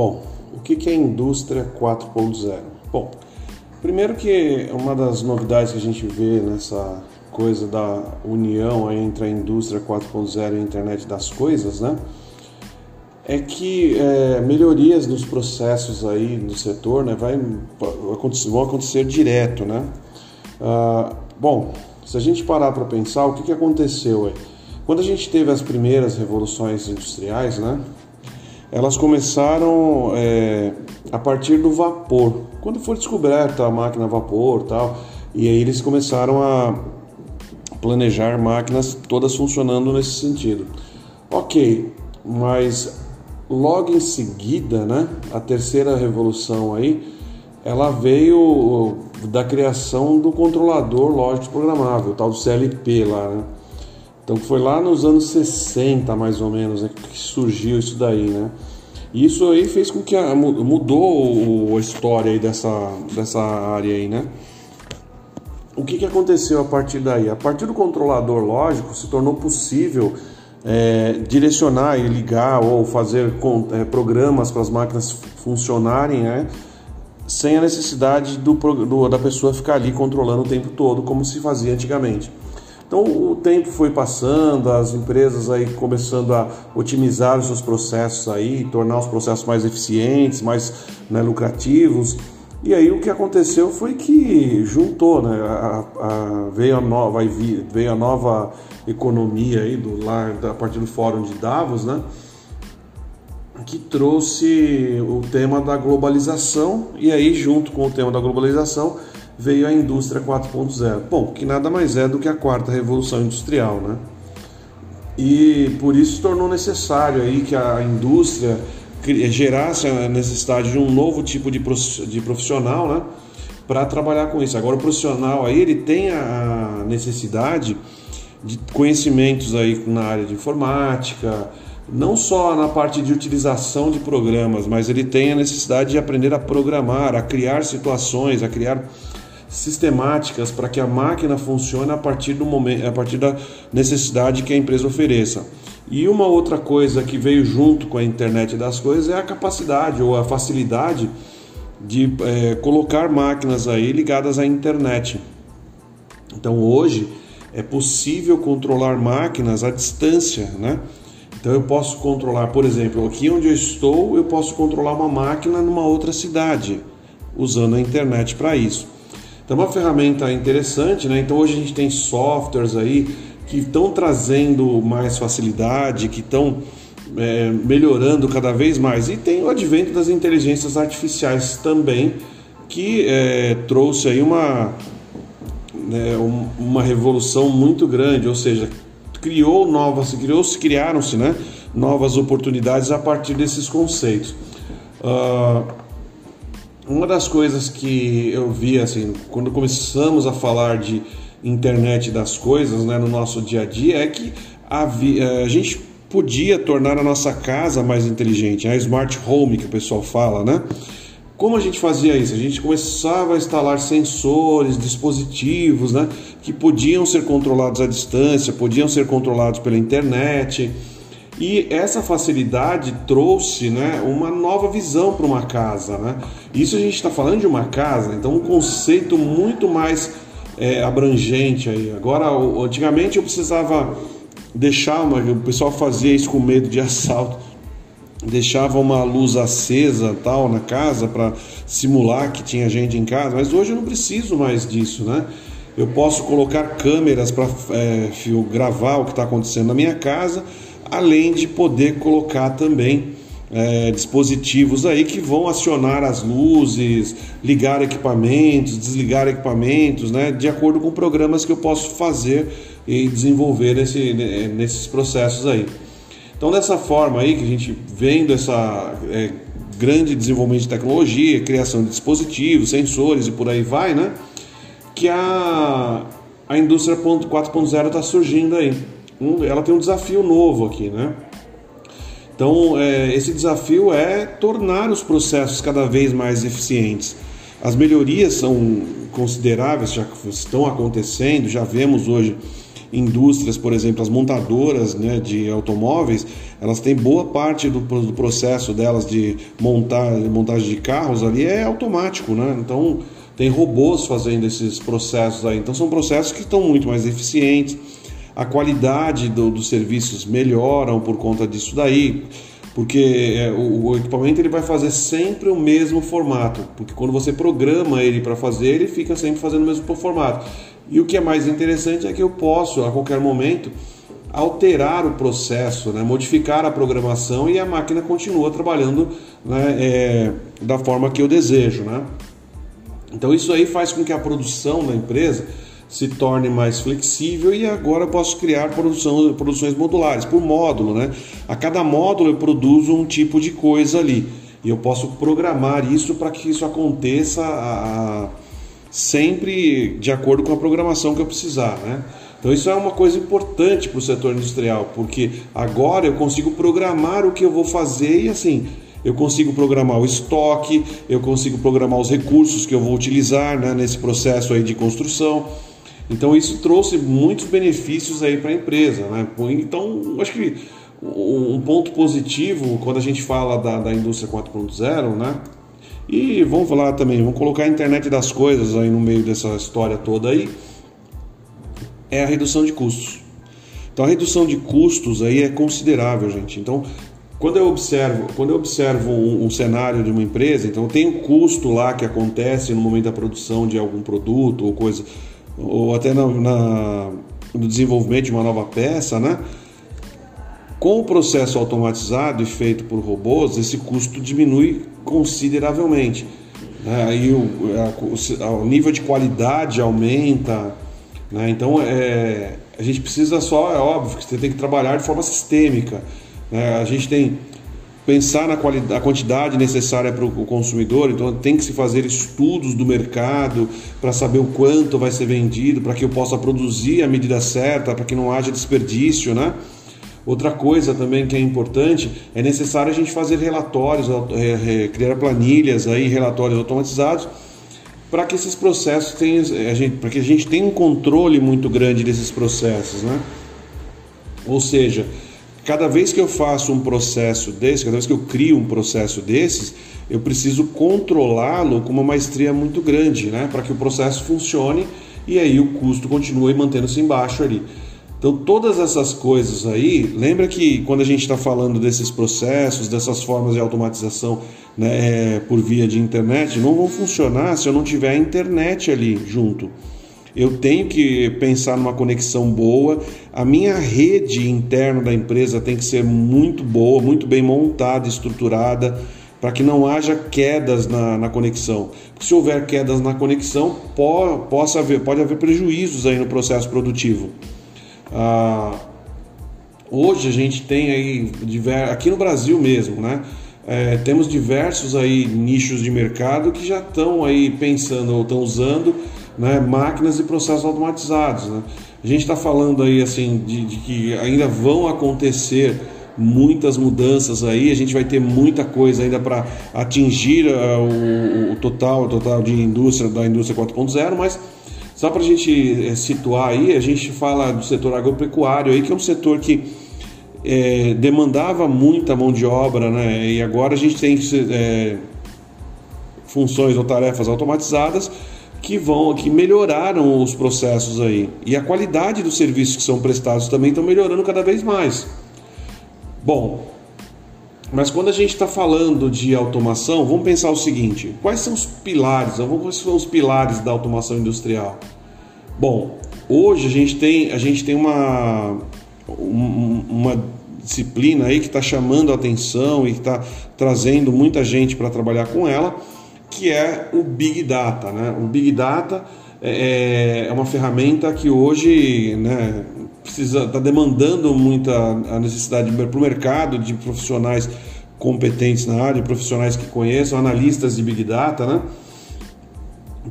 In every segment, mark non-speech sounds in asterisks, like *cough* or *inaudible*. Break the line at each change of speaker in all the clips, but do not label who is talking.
Bom, o que é indústria 4.0? Bom, primeiro que uma das novidades que a gente vê nessa coisa da união entre a indústria 4.0 e a internet das coisas, né? É que é, melhorias nos processos aí do setor, né? Vai, vão acontecer direto, né? Ah, bom, se a gente parar para pensar, o que, que aconteceu aí? Quando a gente teve as primeiras revoluções industriais, né? Elas começaram é, a partir do vapor. Quando foi descoberta a máquina a vapor, tal, e aí eles começaram a planejar máquinas todas funcionando nesse sentido. Ok, mas logo em seguida, né, a terceira revolução aí, ela veio da criação do controlador lógico programável, tal do CLP lá, né? Então foi lá nos anos 60, mais ou menos, né, que surgiu isso daí, né? E isso aí fez com que a, mudou a história dessa, dessa área aí, né? O que, que aconteceu a partir daí? A partir do controlador lógico se tornou possível é, direcionar e ligar ou fazer é, programas para as máquinas funcionarem, né? Sem a necessidade do, do, da pessoa ficar ali controlando o tempo todo, como se fazia antigamente. Então o tempo foi passando, as empresas aí começando a otimizar os seus processos aí, tornar os processos mais eficientes, mais né, lucrativos. E aí o que aconteceu foi que juntou, né? A, a, veio, a nova, veio a nova economia aí do lar, a partir do fórum de Davos, né? Que trouxe o tema da globalização, e aí, junto com o tema da globalização, veio a indústria 4.0. Bom, que nada mais é do que a quarta revolução industrial, né? E por isso se tornou necessário aí que a indústria gerasse a necessidade de um novo tipo de profissional, né? Para trabalhar com isso. Agora o profissional aí ele tem a necessidade de conhecimentos aí na área de informática, não só na parte de utilização de programas, mas ele tem a necessidade de aprender a programar, a criar situações, a criar sistemáticas para que a máquina funcione a partir do momento, a partir da necessidade que a empresa ofereça. E uma outra coisa que veio junto com a internet das coisas é a capacidade ou a facilidade de é, colocar máquinas aí ligadas à internet. Então hoje é possível controlar máquinas à distância, né? Então eu posso controlar, por exemplo, aqui onde eu estou, eu posso controlar uma máquina numa outra cidade, usando a internet para isso. Então é uma ferramenta interessante, né? Então hoje a gente tem softwares aí que estão trazendo mais facilidade, que estão é, melhorando cada vez mais. E tem o advento das inteligências artificiais também, que é, trouxe aí uma, né, uma revolução muito grande, ou seja, criou novas, criou, criaram-se né, novas oportunidades a partir desses conceitos. Uh, uma das coisas que eu vi assim, quando começamos a falar de internet das coisas né, no nosso dia a dia é que a, eh, a gente podia tornar a nossa casa mais inteligente, a smart home que o pessoal fala, né? Como a gente fazia isso? A gente começava a instalar sensores, dispositivos, né, que podiam ser controlados à distância, podiam ser controlados pela internet. E essa facilidade trouxe né, uma nova visão para uma casa. Né? Isso a gente está falando de uma casa, então um conceito muito mais é, abrangente aí. Agora, antigamente eu precisava deixar uma. O pessoal fazia isso com medo de *laughs* assalto. Deixava uma luz acesa tal na casa para simular que tinha gente em casa, mas hoje eu não preciso mais disso, né? Eu posso colocar câmeras para é, gravar o que está acontecendo na minha casa além de poder colocar também é, dispositivos aí que vão acionar as luzes, ligar equipamentos, desligar equipamentos, né, de acordo com programas que eu posso fazer e desenvolver nesse, nesses processos aí. Então, dessa forma aí que a gente vendo essa é, grande desenvolvimento de tecnologia, criação de dispositivos, sensores e por aí vai, né, que a, a indústria 4.0 está surgindo aí um, ela tem um desafio novo aqui, né? Então, é, esse desafio é tornar os processos cada vez mais eficientes. As melhorias são consideráveis, já estão acontecendo, já vemos hoje indústrias, por exemplo, as montadoras né, de automóveis, elas têm boa parte do, do processo delas de montar, montagem de carros ali é automático, né? Então tem robôs fazendo esses processos aí. Então são processos que estão muito mais eficientes. A qualidade do, dos serviços melhoram por conta disso daí porque é, o, o, equipamento ele vai fazer sempre o mesmo formato, porque quando você programa ele para fazer, ele fica sempre fazendo o mesmo formato. E o que é mais interessante é que eu posso, a qualquer momento, alterar o processo, né, modificar a programação e a máquina continua trabalhando né, é, da forma que eu desejo. Né? Então isso aí faz com que a produção da empresa se torne mais flexível e agora posso criar produção, produções modulares por módulo, né? A cada módulo eu produzo um tipo de coisa ali e eu posso programar isso para que isso aconteça a, a, sempre de acordo com a programação que eu precisar, né? Então isso é uma coisa importante para o setor industrial, porque agora eu consigo programar o que eu vou fazer e assim eu consigo programar o estoque, eu consigo programar os recursos que eu vou utilizar né, nesse processo aí de construção. Então isso trouxe muitos benefícios aí para a empresa, né? Então acho que um ponto positivo quando a gente fala da, da indústria 4.0, né? E vamos falar também, vamos colocar a internet das coisas aí no meio dessa história toda aí, é a redução de custos. Então a redução de custos aí é considerável, gente. Então quando eu observo, quando eu observo um, um, cenário de uma empresa, então tem um custo lá que acontece no momento da produção de algum produto ou coisa ou até na, na, no desenvolvimento de uma nova peça, né? Com o processo automatizado e feito por robôs, esse custo diminui consideravelmente. Né? Aí o, a, o, nível de qualidade aumenta. Né? Então é, a gente precisa só, é óbvio, que você tem que trabalhar de forma sistêmica. Né? A gente tem pensar na qualidade, a quantidade necessária para o consumidor, então tem que se fazer estudos do mercado para saber o quanto vai ser vendido, para que eu possa produzir a medida certa, para que não haja desperdício, né? Outra coisa também que é importante é necessário a gente fazer relatórios, é, é, criar planilhas aí, relatórios automatizados para que esses processos tenham, gente, para que a gente tenha um controle muito grande desses processos, né? Ou seja, cada vez que eu faço um processo desse, cada vez que eu crio um processo desses, eu preciso controlá-lo com uma maestria muito grande, né? Para que o processo funcione e aí o custo continue mantendo-se embaixo ali. Então, todas essas coisas aí, lembra que quando a gente está falando desses processos, dessas formas de automatização né, é, por via de internet, não vão funcionar se eu não tiver a internet ali junto. Eu tenho que pensar numa conexão boa. A minha rede interna da empresa tem que ser muito boa, muito bem montada, estruturada, para que não haja quedas na, na conexão. Porque se houver quedas na conexão, po, possa haver, pode haver prejuízos aí no processo produtivo. Ah, hoje a gente tem aí, aqui no Brasil mesmo, né? É, temos diversos aí nichos de mercado que já estão aí pensando ou estão usando né, máquinas e processos automatizados. Né? A gente está falando aí assim de, de, que ainda vão acontecer muitas mudanças aí, a gente vai ter muita coisa ainda para atingir uh, o, o, total, o total de indústria da indústria 4.0, mas só para a gente é, situar aí, a gente fala do setor agropecuário aí, que é um setor que é, demandava muita mão de obra, né? E agora a gente tem é, funções ou tarefas automatizadas que vão que melhoraram os processos aí e a qualidade dos serviços que são prestados também estão melhorando cada vez mais. Bom, mas quando a gente está falando de automação, vamos pensar o seguinte: quais são os pilares? Quais são os pilares da automação industrial? Bom, hoje a gente tem a gente tem uma uma disciplina aí que está chamando a atenção e está trazendo muita gente para trabalhar com ela que é o Big Data. Né? O Big Data é, é uma ferramenta que hoje né, precisa está demandando muita a necessidade para o mercado de profissionais competentes na área, profissionais que conheçam, analistas de Big Data, né?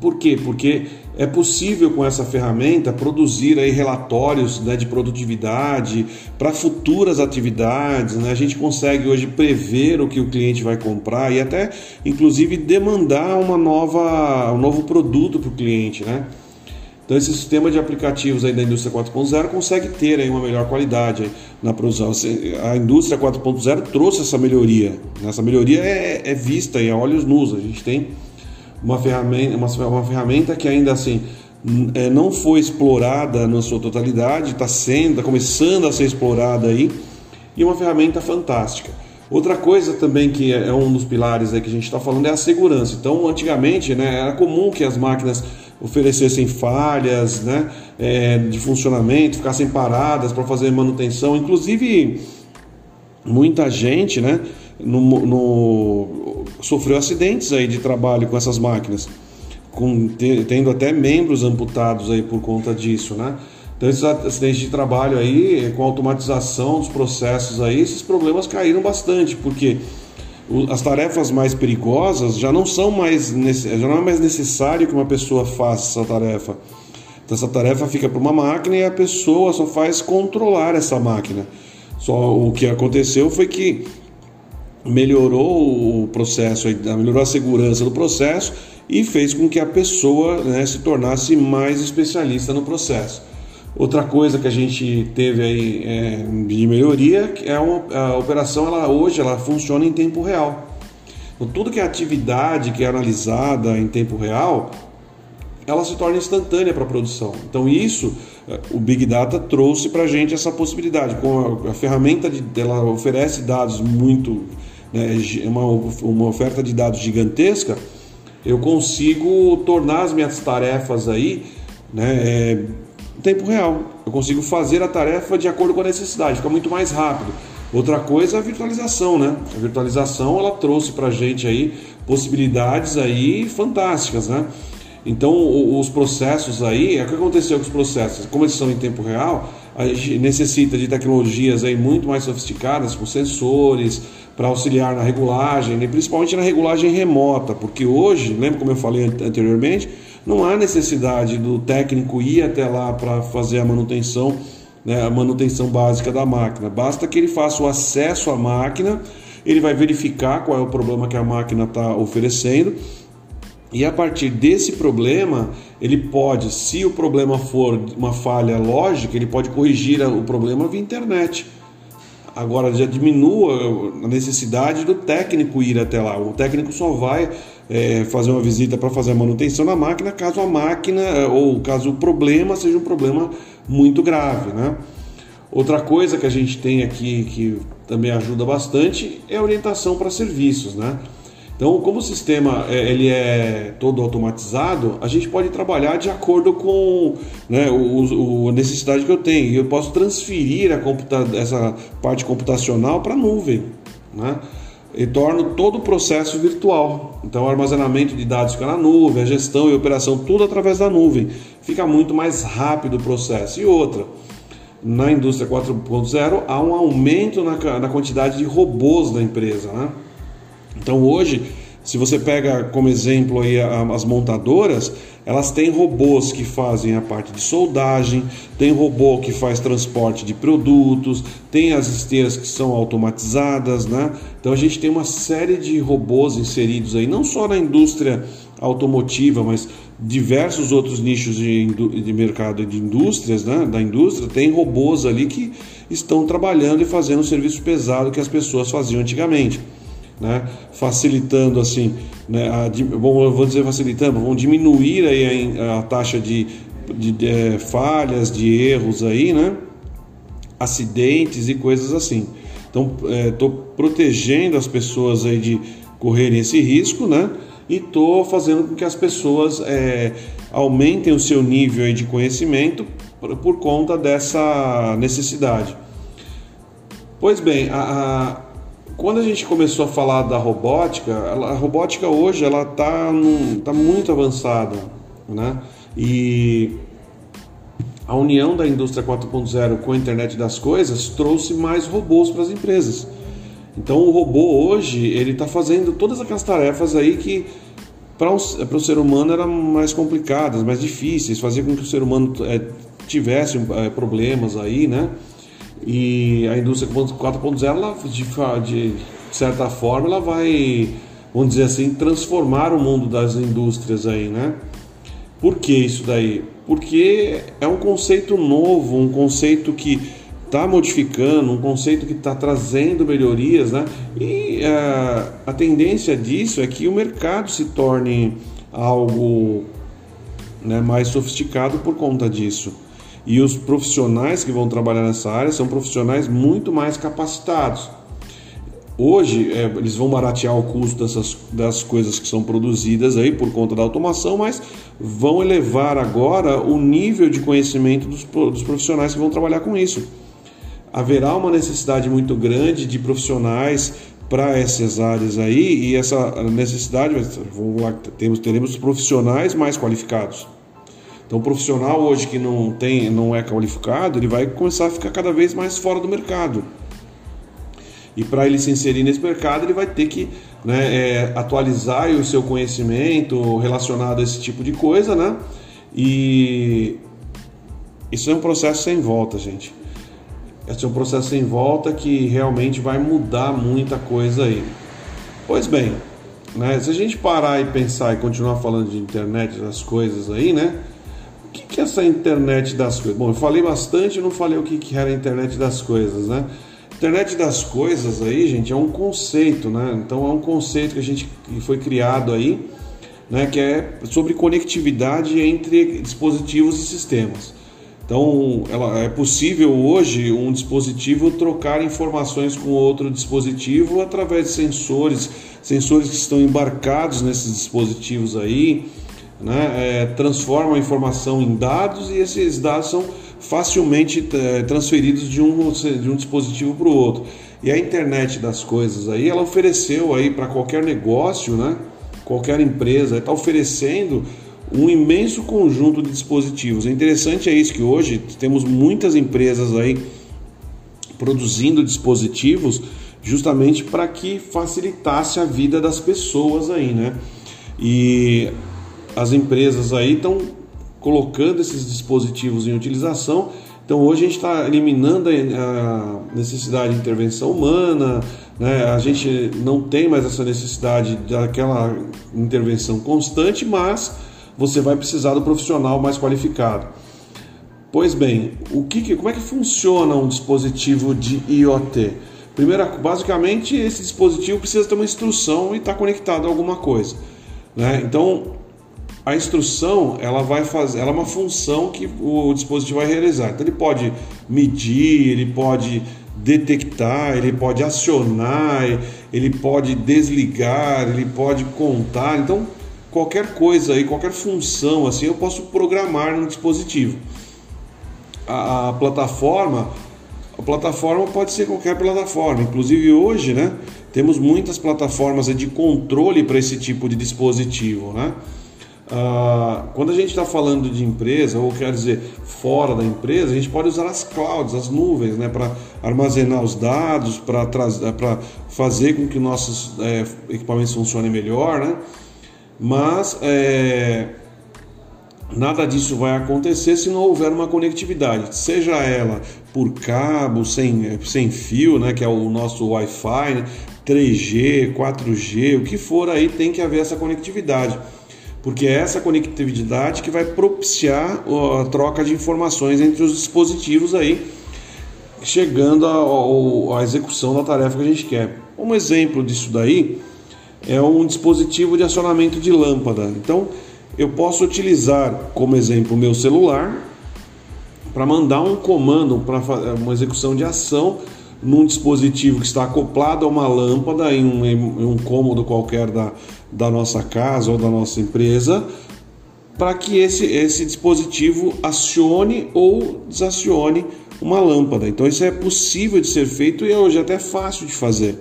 Por quê? Porque é possível com essa ferramenta produzir aí relatórios né, de produtividade para futuras atividades. Né? A gente consegue hoje prever o que o cliente vai comprar e até, inclusive, demandar uma nova, um novo produto para o cliente. Né? Então esse sistema de aplicativos aí da indústria 4.0 consegue ter aí uma melhor qualidade na produção. A indústria 4.0 trouxe essa melhoria. Essa melhoria é, é vista e a olhos nus. A gente tem uma ferramenta, uma, uma ferramenta que ainda assim é, não foi explorada na sua totalidade, está sendo, tá começando a ser explorada aí, e uma ferramenta fantástica. Outra coisa também que é, é um dos pilares aí que a gente está falando é a segurança. Então, antigamente, né, era comum que as máquinas oferecessem falhas né, é, de funcionamento, ficassem paradas para fazer manutenção. Inclusive, muita gente né, no, no, sofreu acidentes aí de trabalho com essas máquinas, com, tendo até membros amputados aí por conta disso. Né? Então, esses acidentes de trabalho aí, com a automatização dos processos aí, esses problemas caíram bastante, porque as tarefas mais perigosas já não são mais já não é mais necessário que uma pessoa faça essa tarefa. Então, essa tarefa fica para uma máquina e a pessoa só faz controlar essa máquina. Só o que aconteceu foi que melhorou o processo, melhorou a segurança do processo e fez com que a pessoa né, se tornasse mais especialista no processo. Outra coisa que a gente teve aí é, de melhoria é a operação ela hoje ela funciona em tempo real. Então, tudo que é atividade que é analisada em tempo real, ela se torna instantânea para a produção. Então isso o Big Data trouxe para a gente essa possibilidade. Com a, a ferramenta de, ela oferece dados muito, né, uma, uma oferta de dados gigantesca, eu consigo tornar as minhas tarefas aí né, é, tempo real. Eu consigo fazer a tarefa de acordo com a necessidade, fica muito mais rápido. Outra coisa é a virtualização, né? A virtualização ela trouxe para gente aí possibilidades aí fantásticas, né? Então os processos aí, é o que aconteceu com os processos, como eles são em tempo real, a gente necessita de tecnologias aí muito mais sofisticadas, com sensores, para auxiliar na regulagem, né? principalmente na regulagem remota, porque hoje, lembra como eu falei anteriormente, não há necessidade do técnico ir até lá para fazer a manutenção, né, a manutenção básica da máquina. Basta que ele faça o acesso à máquina, ele vai verificar qual é o problema que a máquina está oferecendo. E a partir desse problema, ele pode, se o problema for uma falha lógica, ele pode corrigir o problema via internet. Agora já diminua a necessidade do técnico ir até lá. O técnico só vai é, fazer uma visita para fazer a manutenção da máquina caso a máquina é, ou caso o problema seja um problema muito grave, né? Outra coisa que a gente tem aqui que também ajuda bastante é a orientação para serviços, né? Então, como o sistema é, ele é todo automatizado, a gente pode trabalhar de acordo com né, o, o, a necessidade que eu tenho. Eu posso transferir essa parte computacional para a nuvem. Né? E torno todo o processo virtual. Então, o armazenamento de dados fica na nuvem, a gestão e a operação, tudo através da nuvem. Fica muito mais rápido o processo. E outra, na indústria 4.0 há um aumento na, na quantidade de robôs da empresa. Né? Então hoje, se você pega como exemplo aí as montadoras, elas têm robôs que fazem a parte de soldagem, tem robô que faz transporte de produtos, tem as esteiras que são automatizadas, né? Então a gente tem uma série de robôs inseridos aí, não só na indústria automotiva, mas diversos outros nichos de, de mercado de indústrias, né? Da indústria, tem robôs ali que estão trabalhando e fazendo o serviço pesado que as pessoas faziam antigamente né? facilitando assim, né? a, bom, vou dizer facilitando, vão diminuir aí a, a taxa de, de, de é, falhas, de erros aí, né? acidentes e coisas assim. Então, estou é, protegendo as pessoas aí de correrem esse risco, né? E estou fazendo com que as pessoas é, aumentem o seu nível aí de conhecimento por, por conta dessa necessidade. Pois bem, a, quando a gente começou a falar da robótica, a robótica hoje ela está tá muito avançada, né? E a união da indústria 4.0 com a internet das coisas trouxe mais robôs para as empresas. Então o robô hoje ele está fazendo todas aquelas tarefas aí que para um, o ser humano eram mais complicadas, mais difíceis, fazia com que o ser humano é, tivesse é, problemas aí, né? E a indústria 4.0, de, de certa forma, ela vai, vamos dizer assim, transformar o mundo das indústrias aí, né? Por que isso daí? porque é um conceito novo, um conceito que está modificando, um conceito que está trazendo melhorias, né? E uh, a tendência disso é que o mercado se torne algo né, mais sofisticado por conta disso. E os profissionais que vão trabalhar nessa área são profissionais muito mais capacitados. Hoje é, eles vão baratear o custo dessas, das coisas que são produzidas aí por conta da automação, mas vão elevar agora o nível de conhecimento dos, dos profissionais que vão trabalhar com isso. Haverá uma necessidade muito grande de profissionais para essas áreas aí e essa necessidade, vamos lá, temos, teremos profissionais mais qualificados. Então, o profissional hoje que não tem, não é qualificado, ele vai começar a ficar cada vez mais fora do mercado. E para ele se inserir nesse mercado, ele vai ter que né, é, atualizar o seu conhecimento relacionado a esse tipo de coisa, né? E isso é um processo sem volta, gente. Esse é um processo sem volta que realmente vai mudar muita coisa aí. Pois bem, né, se a gente parar e pensar e continuar falando de internet das coisas aí, né? Que, que é essa internet das coisas? Bom, eu falei bastante, não falei o que, que era a internet das coisas, né? Internet das coisas aí, gente, é um conceito, né? Então é um conceito que a gente que foi criado aí, né, que é sobre conectividade entre dispositivos e sistemas. Então, ela, é possível hoje um dispositivo trocar informações com outro dispositivo através de sensores, sensores que estão embarcados nesses dispositivos aí, né, é, transformam a informação em dados e esses dados são facilmente é, transferidos de um, de um dispositivo para o outro. E a internet das coisas aí, ela ofereceu aí para qualquer negócio, né, qualquer empresa, está oferecendo um imenso conjunto de dispositivos. É interessante é isso que hoje temos muitas empresas aí produzindo dispositivos justamente para que facilitasse a vida das pessoas aí, né? E as empresas aí estão colocando esses dispositivos em utilização. Então hoje a gente está eliminando a necessidade de intervenção humana, né? a gente não tem mais essa necessidade daquela intervenção constante, mas você vai precisar do profissional mais qualificado. Pois bem, o que, como é que funciona um dispositivo de IoT? Primeiro, basicamente, esse dispositivo precisa ter uma instrução e estar tá conectado a alguma coisa. Né? Então, a instrução ela vai fazer, ela é uma função que o dispositivo vai realizar. Então, ele pode medir, ele pode detectar, ele pode acionar, ele pode desligar, ele pode contar. Então, qualquer coisa aí, qualquer função assim, eu posso programar no dispositivo. A, a, plataforma, a plataforma pode ser qualquer plataforma. Inclusive hoje, né, temos muitas plataformas de controle para esse tipo de dispositivo, né? Ah, quando a gente está falando de empresa, ou quer dizer fora da empresa, a gente pode usar as clouds, as nuvens, né, para armazenar os dados, para fazer com que nossos é, equipamentos funcionem melhor, né? mas é, nada disso vai acontecer se não houver uma conectividade, seja ela por cabo, sem, sem fio, né, que é o nosso Wi-Fi, né, 3G, 4G, o que for aí tem que haver essa conectividade, porque é essa conectividade que vai propiciar a troca de informações entre os dispositivos aí, chegando à execução da tarefa que a gente quer. Um exemplo disso daí é um dispositivo de acionamento de lâmpada. Então, eu posso utilizar como exemplo o meu celular para mandar um comando para uma execução de ação num dispositivo que está acoplado a uma lâmpada em um, em um cômodo qualquer da, da nossa casa ou da nossa empresa, para que esse, esse dispositivo acione ou desacione uma lâmpada. Então isso é possível de ser feito e é hoje até fácil de fazer.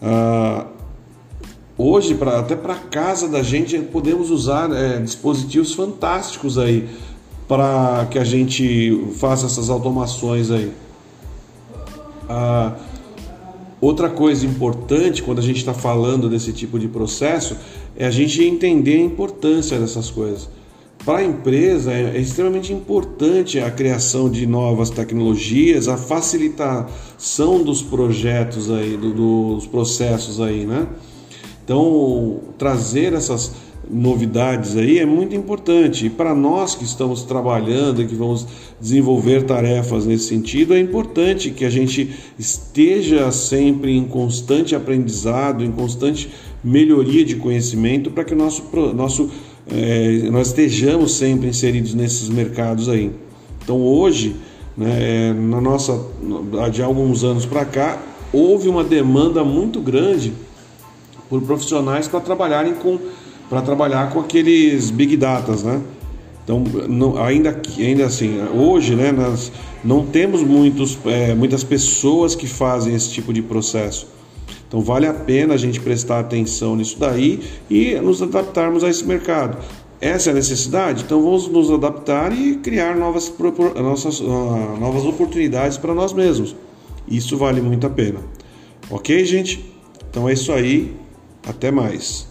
Ah, Hoje, pra, até para casa da gente, podemos usar é, dispositivos fantásticos aí para que a gente faça essas automações aí. Ah, outra coisa importante quando a gente está falando desse tipo de processo é a gente entender a importância dessas coisas. Para a empresa é, é extremamente importante a criação de novas tecnologias, a facilitação dos projetos aí, do, dos processos aí, né? Então, trazer essas novidades aí é muito importante. E para nós que estamos trabalhando e que vamos desenvolver tarefas nesse sentido, é importante que a gente esteja sempre em constante aprendizado, em constante melhoria de conhecimento para que o nosso, nosso é, nós estejamos sempre inseridos nesses mercados aí. Então hoje, né, na nossa, de alguns anos para cá, houve uma demanda muito grande por profissionais para trabalharem com para trabalhar com aqueles big datas, né? Então, não, ainda, ainda assim, hoje, né, nós não temos muitos, é, muitas pessoas que fazem esse tipo de processo. Então, vale a pena a gente prestar atenção nisso daí e nos adaptarmos a esse mercado. Essa é a necessidade? Então, vamos nos adaptar e criar novas, nossas, uh, novas oportunidades para nós mesmos. Isso vale muito a pena. Ok, gente? Então é isso aí. Até mais.